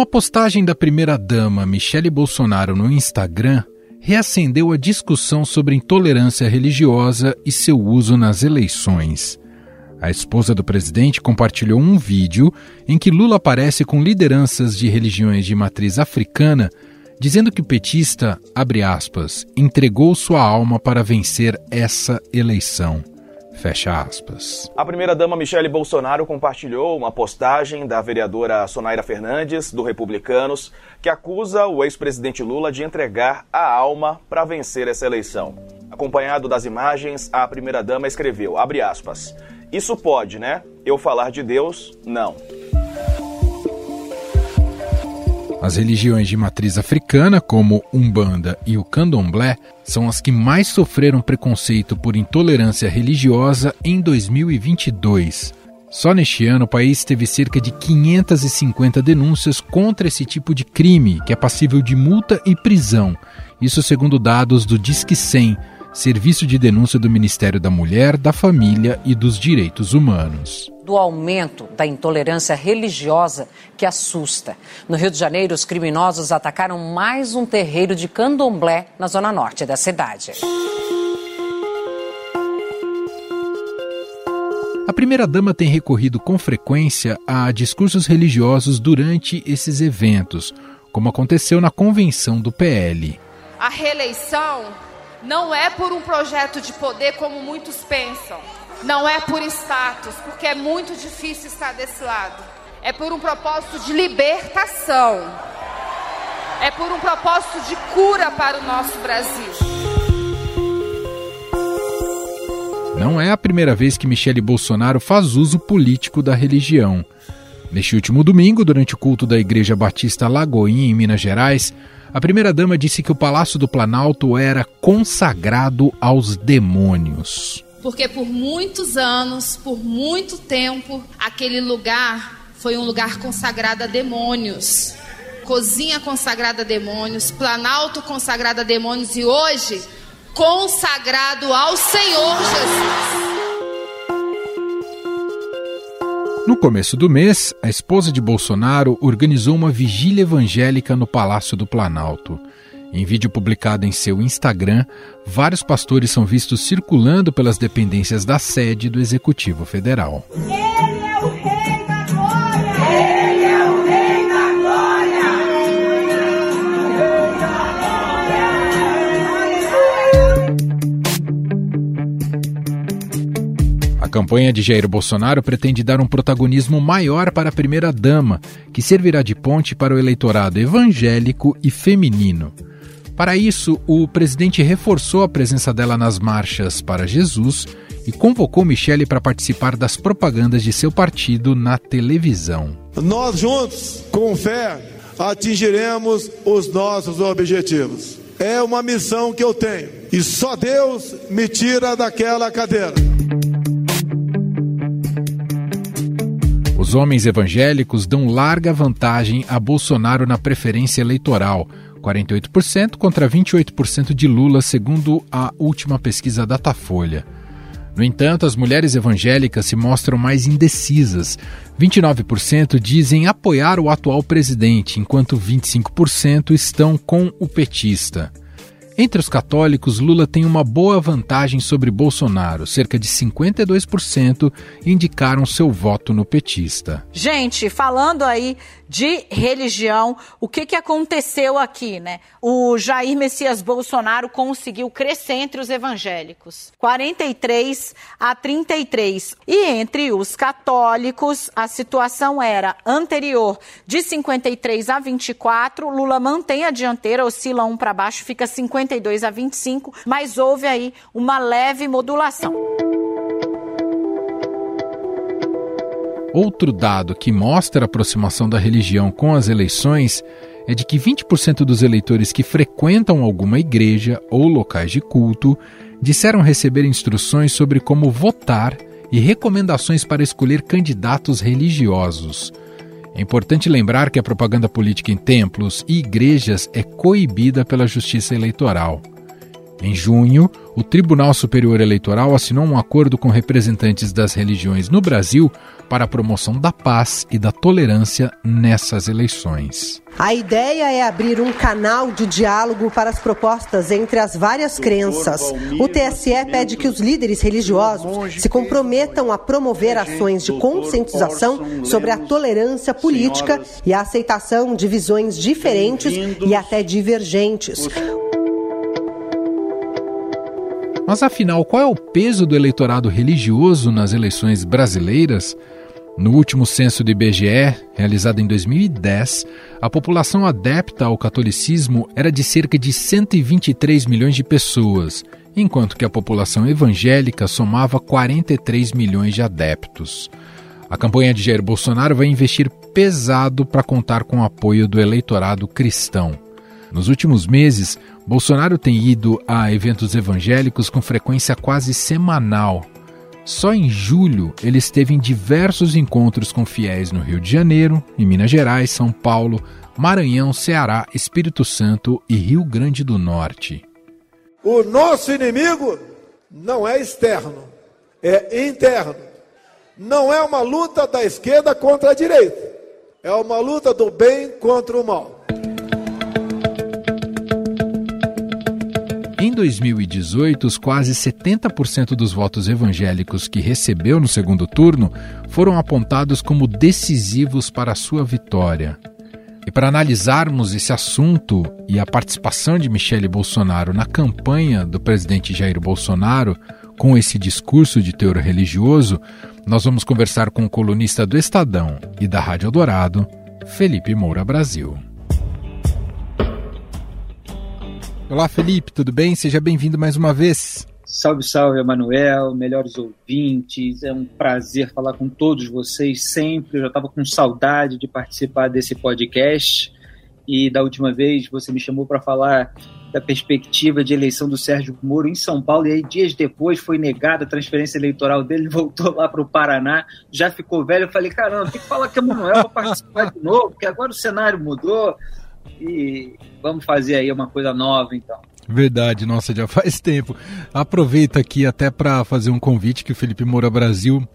Uma postagem da primeira-dama Michele Bolsonaro no Instagram reacendeu a discussão sobre intolerância religiosa e seu uso nas eleições. A esposa do presidente compartilhou um vídeo em que Lula aparece com lideranças de religiões de matriz africana, dizendo que o petista, abre aspas, entregou sua alma para vencer essa eleição. Fecha aspas. A primeira-dama Michele Bolsonaro compartilhou uma postagem da vereadora Sonaira Fernandes, do Republicanos, que acusa o ex-presidente Lula de entregar a alma para vencer essa eleição. Acompanhado das imagens, a primeira-dama escreveu, abre aspas, isso pode, né? Eu falar de Deus, não. As religiões de matriz africana, como Umbanda e o Candomblé, são as que mais sofreram preconceito por intolerância religiosa em 2022. Só neste ano, o país teve cerca de 550 denúncias contra esse tipo de crime, que é passível de multa e prisão. Isso segundo dados do Disque 100, Serviço de Denúncia do Ministério da Mulher, da Família e dos Direitos Humanos. Do aumento da intolerância religiosa que assusta. No Rio de Janeiro, os criminosos atacaram mais um terreiro de candomblé na zona norte da cidade. A primeira-dama tem recorrido com frequência a discursos religiosos durante esses eventos, como aconteceu na convenção do PL. A reeleição não é por um projeto de poder como muitos pensam. Não é por status, porque é muito difícil estar desse lado. É por um propósito de libertação. É por um propósito de cura para o nosso Brasil. Não é a primeira vez que Michele Bolsonaro faz uso político da religião. Neste último domingo, durante o culto da Igreja Batista Lagoinha, em Minas Gerais, a primeira-dama disse que o Palácio do Planalto era consagrado aos demônios. Porque por muitos anos, por muito tempo, aquele lugar foi um lugar consagrado a demônios. Cozinha consagrada a demônios, Planalto consagrado a demônios e hoje consagrado ao Senhor Jesus. No começo do mês, a esposa de Bolsonaro organizou uma vigília evangélica no Palácio do Planalto. Em vídeo publicado em seu Instagram, vários pastores são vistos circulando pelas dependências da sede do Executivo Federal. Campanha de Jair Bolsonaro pretende dar um protagonismo maior para a primeira-dama, que servirá de ponte para o eleitorado evangélico e feminino. Para isso, o presidente reforçou a presença dela nas marchas para Jesus e convocou Michele para participar das propagandas de seu partido na televisão. Nós juntos, com fé, atingiremos os nossos objetivos. É uma missão que eu tenho e só Deus me tira daquela cadeira. Os homens evangélicos dão larga vantagem a Bolsonaro na preferência eleitoral, 48% contra 28% de Lula, segundo a última pesquisa Datafolha. No entanto, as mulheres evangélicas se mostram mais indecisas. 29% dizem apoiar o atual presidente, enquanto 25% estão com o petista. Entre os católicos, Lula tem uma boa vantagem sobre Bolsonaro. Cerca de 52% indicaram seu voto no petista. Gente, falando aí de religião, o que, que aconteceu aqui, né? O Jair Messias Bolsonaro conseguiu crescer entre os evangélicos, 43 a 33. E entre os católicos, a situação era anterior, de 53 a 24, Lula mantém a dianteira, oscila um para baixo, fica 52 a 25, mas houve aí uma leve modulação. Outro dado que mostra a aproximação da religião com as eleições é de que 20% dos eleitores que frequentam alguma igreja ou locais de culto disseram receber instruções sobre como votar e recomendações para escolher candidatos religiosos. É importante lembrar que a propaganda política em templos e igrejas é coibida pela Justiça Eleitoral. Em junho, o Tribunal Superior Eleitoral assinou um acordo com representantes das religiões no Brasil para a promoção da paz e da tolerância nessas eleições. A ideia é abrir um canal de diálogo para as propostas entre as várias crenças. O TSE pede que os líderes religiosos se comprometam a promover ações de conscientização sobre a tolerância política e a aceitação de visões diferentes e até divergentes. Mas afinal, qual é o peso do eleitorado religioso nas eleições brasileiras? No último censo do IBGE, realizado em 2010, a população adepta ao catolicismo era de cerca de 123 milhões de pessoas, enquanto que a população evangélica somava 43 milhões de adeptos. A campanha de Jair Bolsonaro vai investir pesado para contar com o apoio do eleitorado cristão. Nos últimos meses, Bolsonaro tem ido a eventos evangélicos com frequência quase semanal. Só em julho ele esteve em diversos encontros com fiéis no Rio de Janeiro, em Minas Gerais, São Paulo, Maranhão, Ceará, Espírito Santo e Rio Grande do Norte. O nosso inimigo não é externo, é interno. Não é uma luta da esquerda contra a direita, é uma luta do bem contra o mal. 2018, os quase 70% dos votos evangélicos que recebeu no segundo turno foram apontados como decisivos para a sua vitória. E para analisarmos esse assunto e a participação de Michele Bolsonaro na campanha do presidente Jair Bolsonaro com esse discurso de teor religioso, nós vamos conversar com o colunista do Estadão e da Rádio Eldorado, Felipe Moura Brasil. Olá, Felipe, tudo bem? Seja bem-vindo mais uma vez. Salve, salve, Emanuel, melhores ouvintes. É um prazer falar com todos vocês sempre. Eu já estava com saudade de participar desse podcast. E da última vez você me chamou para falar da perspectiva de eleição do Sérgio Moro em São Paulo, e aí dias depois foi negada a transferência eleitoral dele, voltou lá para o Paraná, já ficou velho. Eu falei, caramba, tem que falar que é Manuel para participar de novo, porque agora o cenário mudou e vamos fazer aí uma coisa nova então. Verdade, nossa, já faz tempo. Aproveita aqui até para fazer um convite que o Felipe Moura Brasil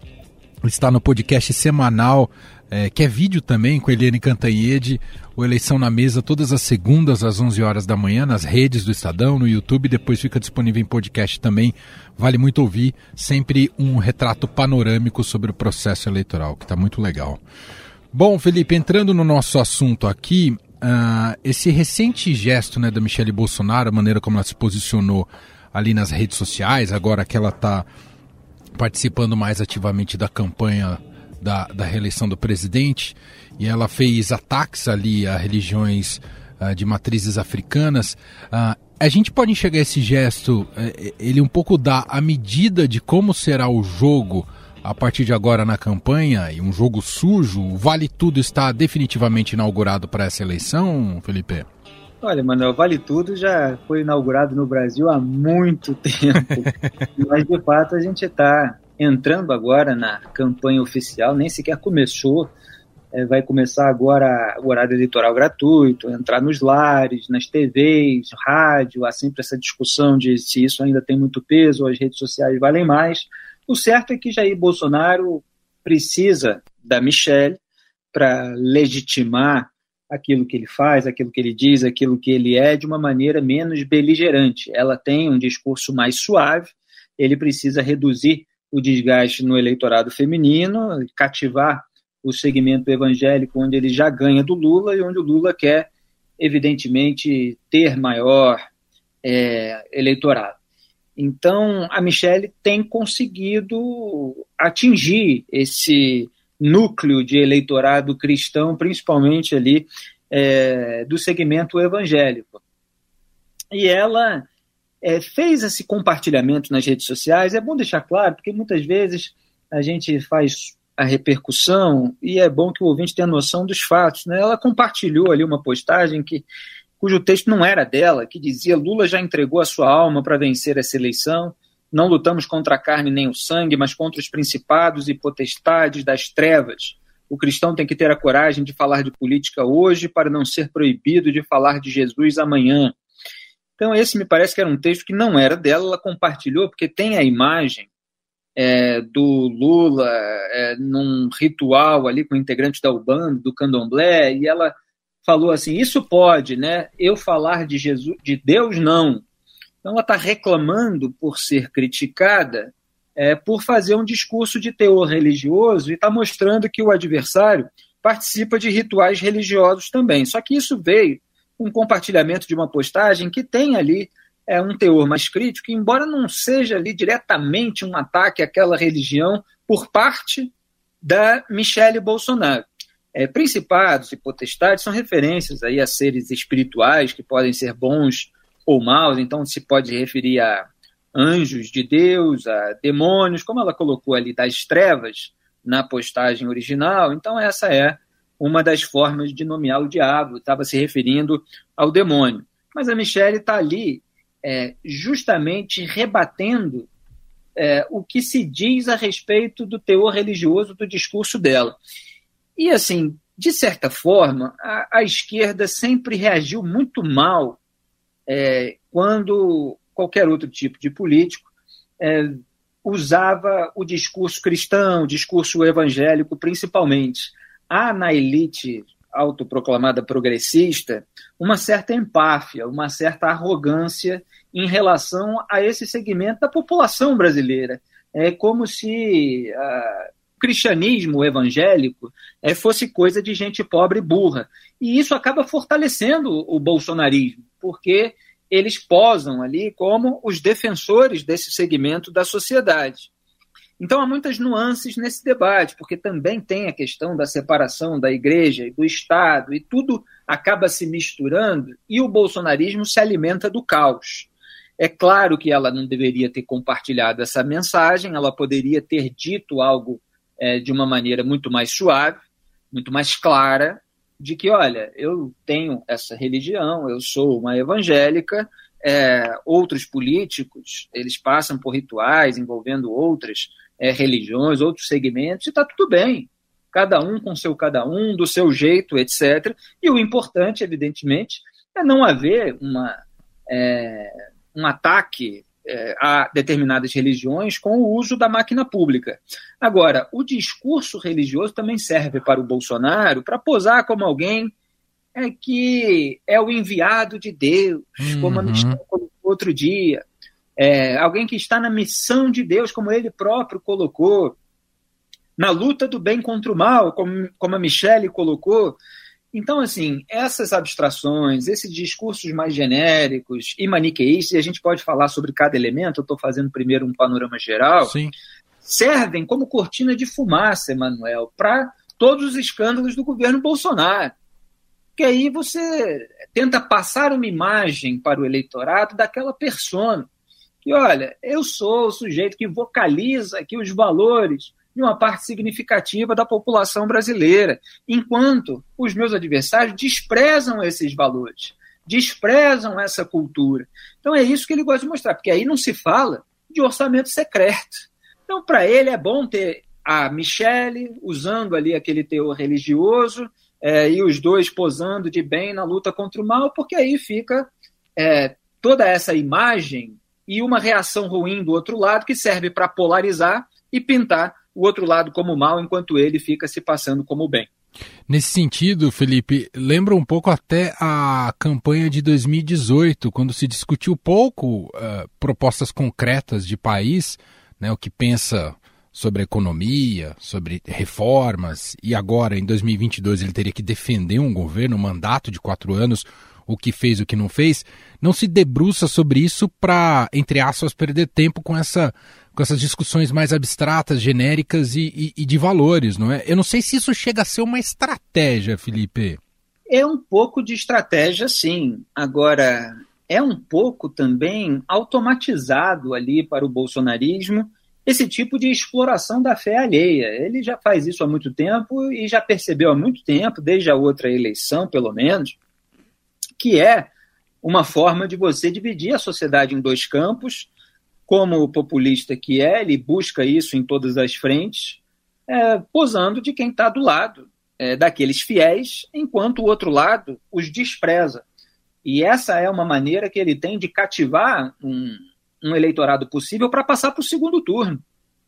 está no podcast semanal, é, que é vídeo também, com Eliane Cantanhede, o Eleição na Mesa, todas as segundas às 11 horas da manhã, nas redes do Estadão, no YouTube, depois fica disponível em podcast também. Vale muito ouvir, sempre um retrato panorâmico sobre o processo eleitoral, que está muito legal. Bom, Felipe, entrando no nosso assunto aqui, Uh, esse recente gesto né, da Michelle Bolsonaro, a maneira como ela se posicionou ali nas redes sociais, agora que ela está participando mais ativamente da campanha da, da reeleição do presidente, e ela fez ataques ali a religiões uh, de matrizes africanas. Uh, a gente pode enxergar esse gesto, eh, ele um pouco dá a medida de como será o jogo a partir de agora na campanha e um jogo sujo, Vale Tudo está definitivamente inaugurado para essa eleição, Felipe? Olha, Manuel, Vale Tudo já foi inaugurado no Brasil há muito tempo, mas de fato a gente está entrando agora na campanha oficial, nem sequer começou, é, vai começar agora o horário eleitoral gratuito, entrar nos lares, nas TVs, rádio, há sempre essa discussão de se isso ainda tem muito peso, ou as redes sociais valem mais, o certo é que Jair Bolsonaro precisa da Michelle para legitimar aquilo que ele faz, aquilo que ele diz, aquilo que ele é, de uma maneira menos beligerante. Ela tem um discurso mais suave, ele precisa reduzir o desgaste no eleitorado feminino, cativar o segmento evangélico, onde ele já ganha do Lula e onde o Lula quer, evidentemente, ter maior é, eleitorado. Então, a Michelle tem conseguido atingir esse núcleo de eleitorado cristão, principalmente ali é, do segmento evangélico. E ela é, fez esse compartilhamento nas redes sociais. É bom deixar claro, porque muitas vezes a gente faz a repercussão e é bom que o ouvinte tenha noção dos fatos. Né? Ela compartilhou ali uma postagem que cujo texto não era dela, que dizia: Lula já entregou a sua alma para vencer essa eleição. Não lutamos contra a carne nem o sangue, mas contra os principados e potestades das trevas. O cristão tem que ter a coragem de falar de política hoje para não ser proibido de falar de Jesus amanhã. Então, esse me parece que era um texto que não era dela, ela compartilhou, porque tem a imagem é, do Lula é, num ritual ali com integrantes da Ubanda, do Candomblé, e ela falou assim: Isso pode, né? Eu falar de Jesus, de Deus, não. Então, ela está reclamando por ser criticada é, por fazer um discurso de teor religioso e está mostrando que o adversário participa de rituais religiosos também. Só que isso veio um compartilhamento de uma postagem que tem ali é, um teor mais crítico, embora não seja ali diretamente um ataque àquela religião por parte da Michele Bolsonaro. É, principados e potestades são referências aí a seres espirituais que podem ser bons ou maus, então se pode referir a anjos de Deus, a demônios, como ela colocou ali, das trevas na postagem original. Então, essa é uma das formas de nomear o diabo, estava se referindo ao demônio. Mas a Michelle está ali é, justamente rebatendo é, o que se diz a respeito do teor religioso do discurso dela. E, assim, de certa forma, a, a esquerda sempre reagiu muito mal é, quando qualquer outro tipo de político é, usava o discurso cristão, o discurso evangélico, principalmente há na elite autoproclamada progressista uma certa empáfia, uma certa arrogância em relação a esse segmento da população brasileira. É como se o cristianismo evangélico é, fosse coisa de gente pobre e burra. E isso acaba fortalecendo o bolsonarismo, porque eles posam ali como os defensores desse segmento da sociedade. Então há muitas nuances nesse debate, porque também tem a questão da separação da igreja e do Estado, e tudo acaba se misturando, e o bolsonarismo se alimenta do caos. É claro que ela não deveria ter compartilhado essa mensagem, ela poderia ter dito algo é, de uma maneira muito mais suave, muito mais clara, de que, olha, eu tenho essa religião, eu sou uma evangélica, é, outros políticos, eles passam por rituais envolvendo outras é, religiões, outros segmentos, e está tudo bem. Cada um com seu cada um, do seu jeito, etc. E o importante, evidentemente, é não haver uma, é, um ataque a determinadas religiões com o uso da máquina pública. Agora, o discurso religioso também serve para o Bolsonaro para posar como alguém é, que é o enviado de Deus, uhum. como a Michelle colocou outro dia é, alguém que está na missão de Deus, como ele próprio colocou, na luta do bem contra o mal, como, como a Michelle colocou. Então, assim, essas abstrações, esses discursos mais genéricos e maniqueístas, e a gente pode falar sobre cada elemento, eu estou fazendo primeiro um panorama geral, Sim. servem como cortina de fumaça, Emanuel, para todos os escândalos do governo Bolsonaro. Que aí você tenta passar uma imagem para o eleitorado daquela persona que, olha, eu sou o sujeito que vocaliza aqui os valores de uma parte significativa da população brasileira, enquanto os meus adversários desprezam esses valores, desprezam essa cultura. Então é isso que ele gosta de mostrar, porque aí não se fala de orçamento secreto. Então, para ele é bom ter a Michele usando ali aquele teor religioso é, e os dois posando de bem na luta contra o mal, porque aí fica é, toda essa imagem e uma reação ruim do outro lado que serve para polarizar e pintar o outro lado como mal, enquanto ele fica se passando como bem. Nesse sentido, Felipe, lembra um pouco até a campanha de 2018, quando se discutiu pouco uh, propostas concretas de país, né, o que pensa sobre economia, sobre reformas, e agora, em 2022, ele teria que defender um governo, um mandato de quatro anos, o que fez, o que não fez, não se debruça sobre isso para, entre aspas, perder tempo com, essa, com essas discussões mais abstratas, genéricas e, e, e de valores, não é? Eu não sei se isso chega a ser uma estratégia, Felipe. É um pouco de estratégia, sim. Agora, é um pouco também automatizado ali para o bolsonarismo esse tipo de exploração da fé alheia. Ele já faz isso há muito tempo e já percebeu há muito tempo, desde a outra eleição, pelo menos, que é uma forma de você dividir a sociedade em dois campos. Como o populista que é, ele busca isso em todas as frentes, é, posando de quem está do lado é, daqueles fiéis, enquanto o outro lado os despreza. E essa é uma maneira que ele tem de cativar um, um eleitorado possível para passar para o segundo turno,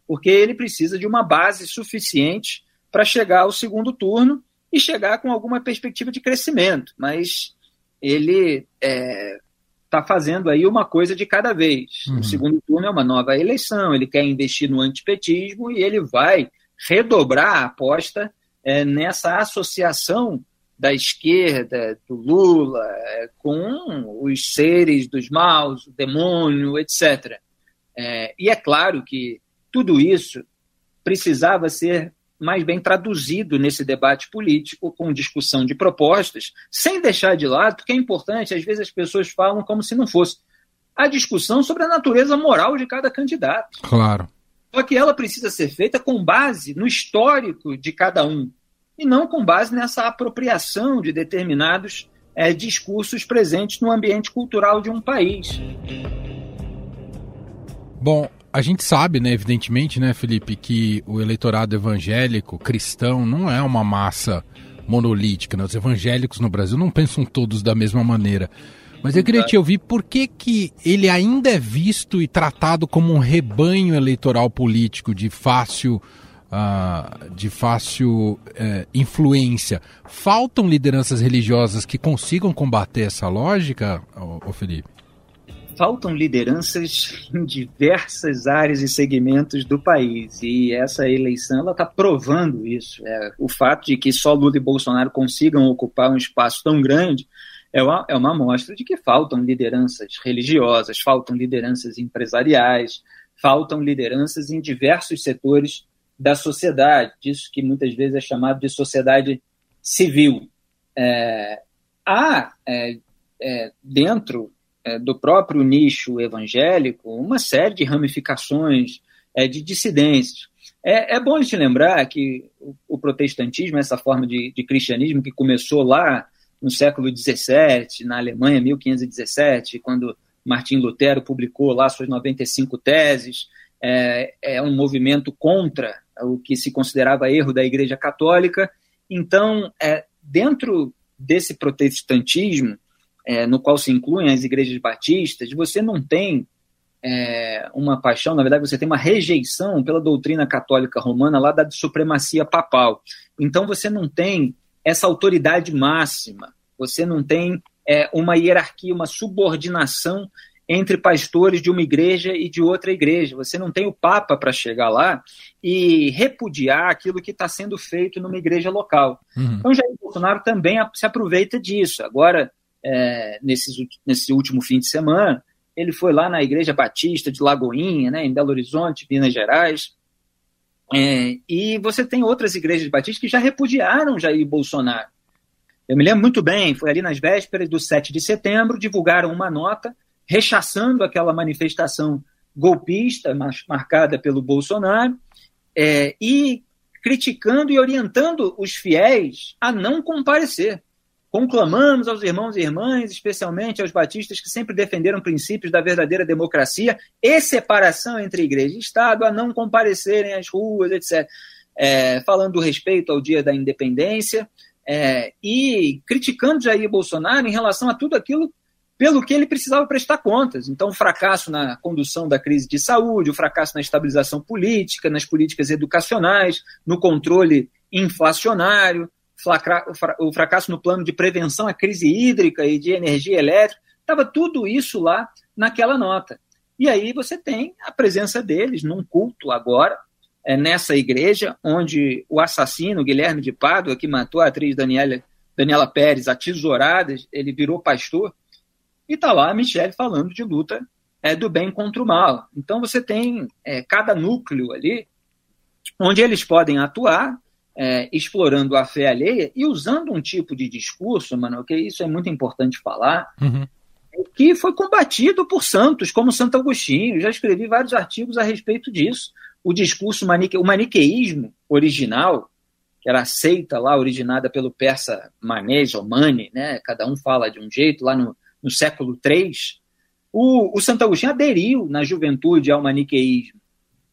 porque ele precisa de uma base suficiente para chegar ao segundo turno e chegar com alguma perspectiva de crescimento. Mas ele está é, tá fazendo aí uma coisa de cada vez. Uhum. O segundo turno é uma nova eleição, ele quer investir no antipetismo e ele vai redobrar a aposta é, nessa associação da esquerda, do Lula, é, com os seres dos maus, o demônio, etc. É, e é claro que tudo isso precisava ser mais bem traduzido nesse debate político, com discussão de propostas, sem deixar de lado, porque é importante, às vezes as pessoas falam como se não fosse, a discussão sobre a natureza moral de cada candidato. Claro. Só que ela precisa ser feita com base no histórico de cada um, e não com base nessa apropriação de determinados é, discursos presentes no ambiente cultural de um país. Bom, a gente sabe, né, evidentemente, né, Felipe, que o eleitorado evangélico cristão não é uma massa monolítica. Né? Os evangélicos no Brasil não pensam todos da mesma maneira. Mas eu queria te ouvir por que, que ele ainda é visto e tratado como um rebanho eleitoral político de fácil, uh, de fácil uh, influência. Faltam lideranças religiosas que consigam combater essa lógica, ô, ô Felipe? Faltam lideranças em diversas áreas e segmentos do país. E essa eleição está provando isso. É, o fato de que só Lula e Bolsonaro consigam ocupar um espaço tão grande é uma, é uma amostra de que faltam lideranças religiosas, faltam lideranças empresariais, faltam lideranças em diversos setores da sociedade, disso que muitas vezes é chamado de sociedade civil. É, há é, é, dentro é, do próprio nicho evangélico uma série de ramificações, é, de dissidências. É, é, bom gente lembrar que o, o protestantismo, essa forma de, de, cristianismo que começou lá no século XVII, na Alemanha, 1517, quando Martim Lutero publicou lá suas 95 teses, é, é um movimento contra o que se considerava erro da Igreja Católica. Então, é, dentro desse protestantismo, é, no qual se incluem as igrejas batistas, você não tem é, uma paixão, na verdade, você tem uma rejeição pela doutrina católica romana lá da supremacia papal. Então você não tem essa autoridade máxima, você não tem é, uma hierarquia, uma subordinação entre pastores de uma igreja e de outra igreja. Você não tem o Papa para chegar lá e repudiar aquilo que está sendo feito numa igreja local. Uhum. Então, Jair Bolsonaro também se aproveita disso. Agora, é, nesse, nesse último fim de semana. Ele foi lá na Igreja Batista de Lagoinha, né, em Belo Horizonte, Minas Gerais. É, e você tem outras igrejas batistas que já repudiaram Jair Bolsonaro. Eu me lembro muito bem, foi ali nas vésperas do 7 de setembro, divulgaram uma nota rechaçando aquela manifestação golpista marcada pelo Bolsonaro é, e criticando e orientando os fiéis a não comparecer. Conclamamos aos irmãos e irmãs, especialmente aos batistas que sempre defenderam princípios da verdadeira democracia e separação entre igreja e Estado, a não comparecerem às ruas, etc. É, falando do respeito ao dia da independência é, e criticando Jair Bolsonaro em relação a tudo aquilo pelo que ele precisava prestar contas. Então, o fracasso na condução da crise de saúde, o fracasso na estabilização política, nas políticas educacionais, no controle inflacionário, o fracasso no plano de prevenção à crise hídrica e de energia elétrica, estava tudo isso lá naquela nota. E aí você tem a presença deles num culto agora, é, nessa igreja, onde o assassino Guilherme de Pádua, que matou a atriz Daniela, Daniela Pérez, a tesourada, ele virou pastor, e está lá a Michelle falando de luta é, do bem contra o mal. Então você tem é, cada núcleo ali onde eles podem atuar é, explorando a fé alheia e usando um tipo de discurso, mano, que isso é muito importante falar, uhum. que foi combatido por santos, como Santo Agostinho. Já escrevi vários artigos a respeito disso. O discurso manique... o maniqueísmo original, que era a seita lá originada pelo persa Manés ou Mani, né? Cada um fala de um jeito lá no, no século III. O, o Santo Agostinho aderiu na juventude ao maniqueísmo.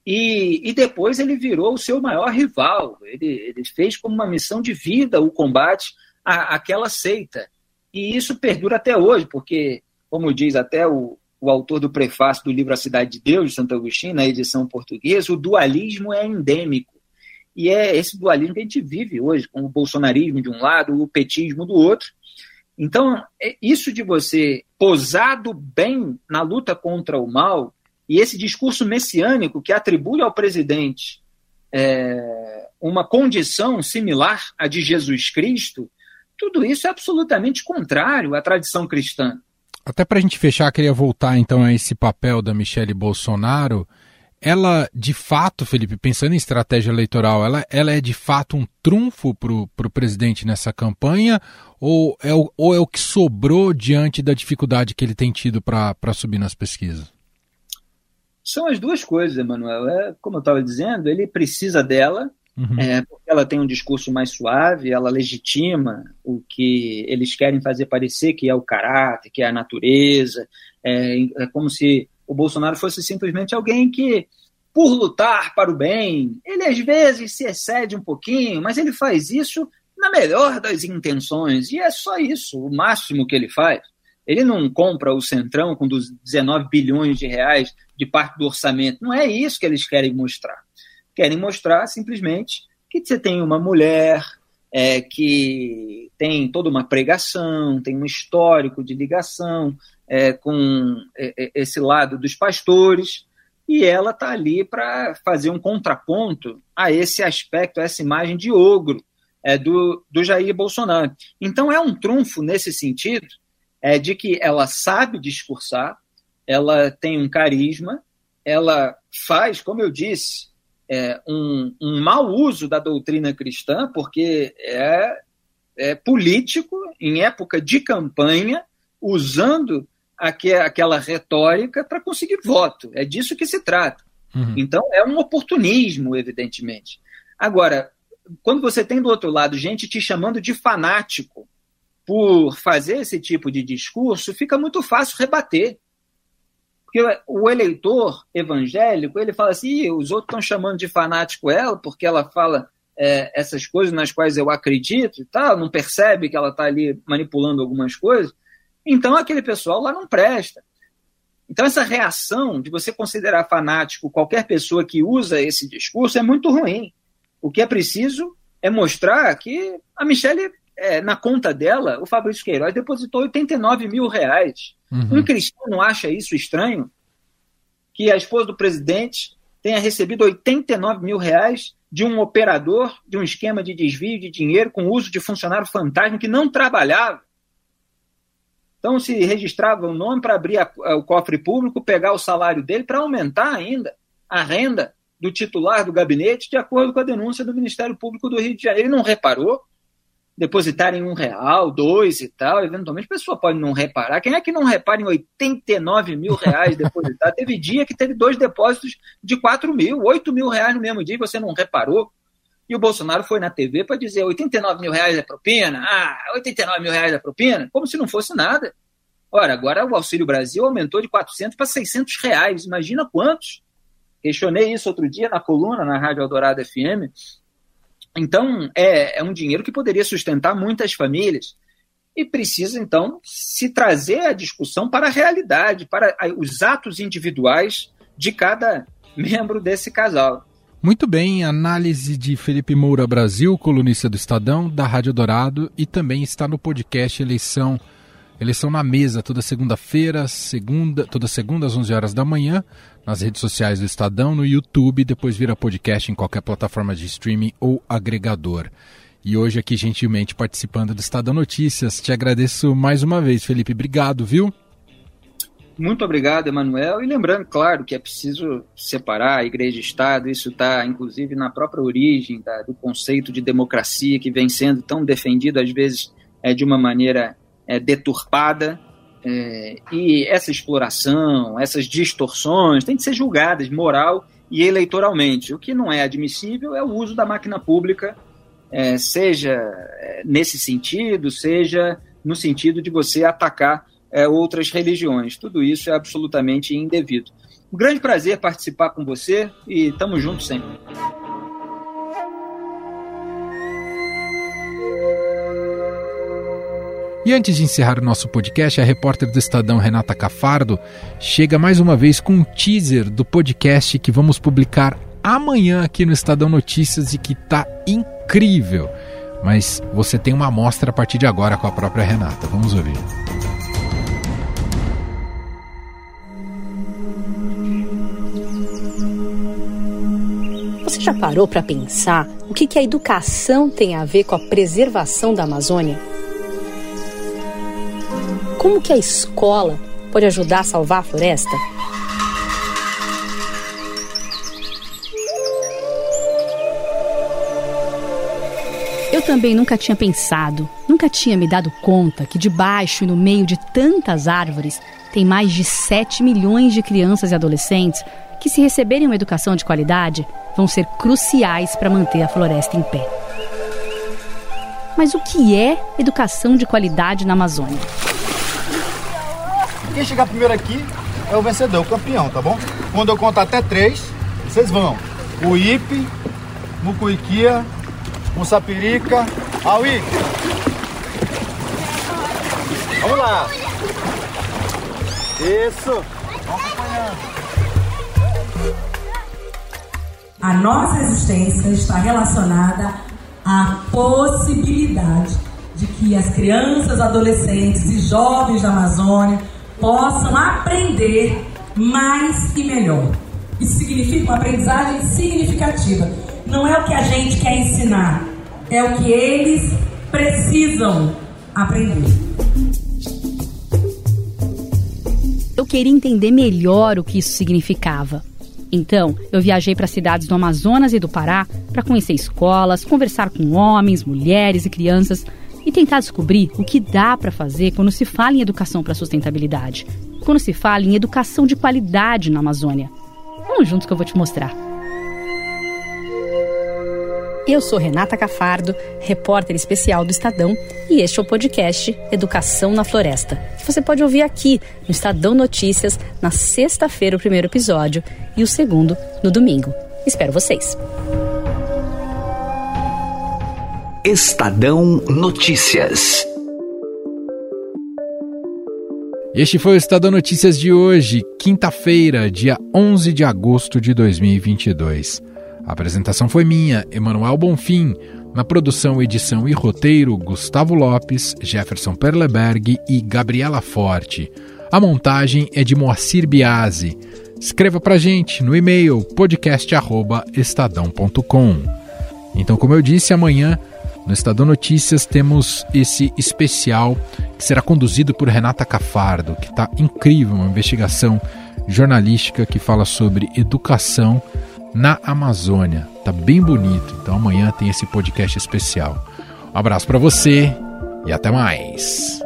E, e depois ele virou o seu maior rival. Ele, ele fez como uma missão de vida o combate à, àquela seita. E isso perdura até hoje, porque, como diz até o, o autor do prefácio do livro A Cidade de Deus, de Santo Agostinho, na edição portuguesa, o dualismo é endêmico. E é esse dualismo que a gente vive hoje, com o bolsonarismo de um lado, o petismo do outro. Então, é isso de você posado bem na luta contra o mal, e esse discurso messiânico que atribui ao presidente é, uma condição similar à de Jesus Cristo, tudo isso é absolutamente contrário à tradição cristã. Até para a gente fechar, queria voltar então a esse papel da Michele Bolsonaro. Ela, de fato, Felipe, pensando em estratégia eleitoral, ela, ela é de fato um trunfo para o presidente nessa campanha? Ou é, o, ou é o que sobrou diante da dificuldade que ele tem tido para subir nas pesquisas? São as duas coisas, Emanuel. É, como eu estava dizendo, ele precisa dela, uhum. é, porque ela tem um discurso mais suave, ela legitima o que eles querem fazer parecer que é o caráter, que é a natureza. É, é como se o Bolsonaro fosse simplesmente alguém que, por lutar para o bem, ele às vezes se excede um pouquinho, mas ele faz isso na melhor das intenções, e é só isso, o máximo que ele faz. Ele não compra o Centrão com 19 bilhões de reais de parte do orçamento. Não é isso que eles querem mostrar. Querem mostrar simplesmente que você tem uma mulher é, que tem toda uma pregação, tem um histórico de ligação é, com é, é esse lado dos pastores, e ela está ali para fazer um contraponto a esse aspecto, a essa imagem de ogro é, do, do Jair Bolsonaro. Então é um trunfo nesse sentido é, de que ela sabe discursar, ela tem um carisma, ela faz, como eu disse, é, um, um mau uso da doutrina cristã, porque é, é político em época de campanha, usando aqu aquela retórica para conseguir voto. É disso que se trata. Uhum. Então, é um oportunismo, evidentemente. Agora, quando você tem do outro lado gente te chamando de fanático por fazer esse tipo de discurso, fica muito fácil rebater. Porque o eleitor evangélico, ele fala assim, os outros estão chamando de fanático ela, porque ela fala é, essas coisas nas quais eu acredito e tal, não percebe que ela está ali manipulando algumas coisas. Então aquele pessoal lá não presta. Então essa reação de você considerar fanático qualquer pessoa que usa esse discurso é muito ruim. O que é preciso é mostrar que a Michelle é, na conta dela, o Fabrício Queiroz depositou 89 mil reais. Uhum. Um cristão não acha isso estranho? Que a esposa do presidente tenha recebido 89 mil reais de um operador de um esquema de desvio de dinheiro com uso de funcionário fantasma que não trabalhava. Então se registrava o nome para abrir a, a, o cofre público, pegar o salário dele para aumentar ainda a renda do titular do gabinete, de acordo com a denúncia do Ministério Público do Rio de Janeiro. Ele não reparou depositarem um real, dois e tal, eventualmente a pessoa pode não reparar. Quem é que não repara em 89 mil reais depositados? teve dia que teve dois depósitos de 4 mil, 8 mil reais no mesmo dia e você não reparou. E o Bolsonaro foi na TV para dizer 89 mil reais é propina, ah, 89 mil reais é propina, como se não fosse nada. Ora, agora o Auxílio Brasil aumentou de 400 para 600 reais, imagina quantos? Questionei isso outro dia na coluna na Rádio Eldorado FM, então, é, é um dinheiro que poderia sustentar muitas famílias e precisa, então, se trazer a discussão para a realidade, para os atos individuais de cada membro desse casal. Muito bem, análise de Felipe Moura Brasil, colunista do Estadão, da Rádio Dourado e também está no podcast Eleição Eleição na Mesa, toda segunda-feira, segunda, toda segunda às 11 horas da manhã, nas redes sociais do Estadão, no YouTube, depois vira podcast em qualquer plataforma de streaming ou agregador. E hoje aqui gentilmente participando do Estadão Notícias. Te agradeço mais uma vez, Felipe. Obrigado, viu? Muito obrigado, Emanuel. E lembrando, claro, que é preciso separar igreja e Estado. Isso está, inclusive, na própria origem da, do conceito de democracia que vem sendo tão defendido, às vezes, é, de uma maneira é, deturpada. É, e essa exploração, essas distorções têm que ser julgadas moral e eleitoralmente. O que não é admissível é o uso da máquina pública, é, seja é, nesse sentido, seja no sentido de você atacar é, outras religiões. Tudo isso é absolutamente indevido. Um grande prazer participar com você e estamos juntos sempre. E antes de encerrar o nosso podcast, a repórter do Estadão Renata Cafardo chega mais uma vez com um teaser do podcast que vamos publicar amanhã aqui no Estadão Notícias e que tá incrível. Mas você tem uma amostra a partir de agora com a própria Renata. Vamos ouvir. Você já parou para pensar o que a educação tem a ver com a preservação da Amazônia? Como que a escola pode ajudar a salvar a floresta? Eu também nunca tinha pensado, nunca tinha me dado conta que debaixo e no meio de tantas árvores tem mais de 7 milhões de crianças e adolescentes que, se receberem uma educação de qualidade, vão ser cruciais para manter a floresta em pé. Mas o que é educação de qualidade na Amazônia? Quem chegar primeiro aqui é o vencedor, o campeão, tá bom? Quando eu contar até três, vocês vão. O Ipe, Mucuiquia, Mussapirica, Auí. Vamos lá. Isso. Vamos. A nossa existência está relacionada à possibilidade de que as crianças, adolescentes e jovens da Amazônia possam aprender mais e melhor. Isso significa uma aprendizagem significativa. Não é o que a gente quer ensinar, é o que eles precisam aprender. Eu queria entender melhor o que isso significava. Então, eu viajei para cidades do Amazonas e do Pará para conhecer escolas, conversar com homens, mulheres e crianças e tentar descobrir o que dá para fazer quando se fala em educação para sustentabilidade, quando se fala em educação de qualidade na Amazônia. Vamos juntos que eu vou te mostrar. Eu sou Renata Cafardo, repórter especial do Estadão, e este é o podcast Educação na Floresta, que você pode ouvir aqui no Estadão Notícias na sexta-feira o primeiro episódio e o segundo no domingo. Espero vocês. Estadão Notícias. Este foi o Estadão Notícias de hoje, quinta-feira, dia 11 de agosto de 2022. A apresentação foi minha, Emanuel Bonfim. Na produção, edição e roteiro, Gustavo Lopes, Jefferson Perleberg e Gabriela Forte. A montagem é de Moacir Biasi. Escreva pra gente no e-mail podcast@estadão.com. Então, como eu disse, amanhã no Estadão Notícias temos esse especial que será conduzido por Renata Cafardo, que está incrível, uma investigação jornalística que fala sobre educação na Amazônia. Tá bem bonito. Então amanhã tem esse podcast especial. Um abraço para você e até mais.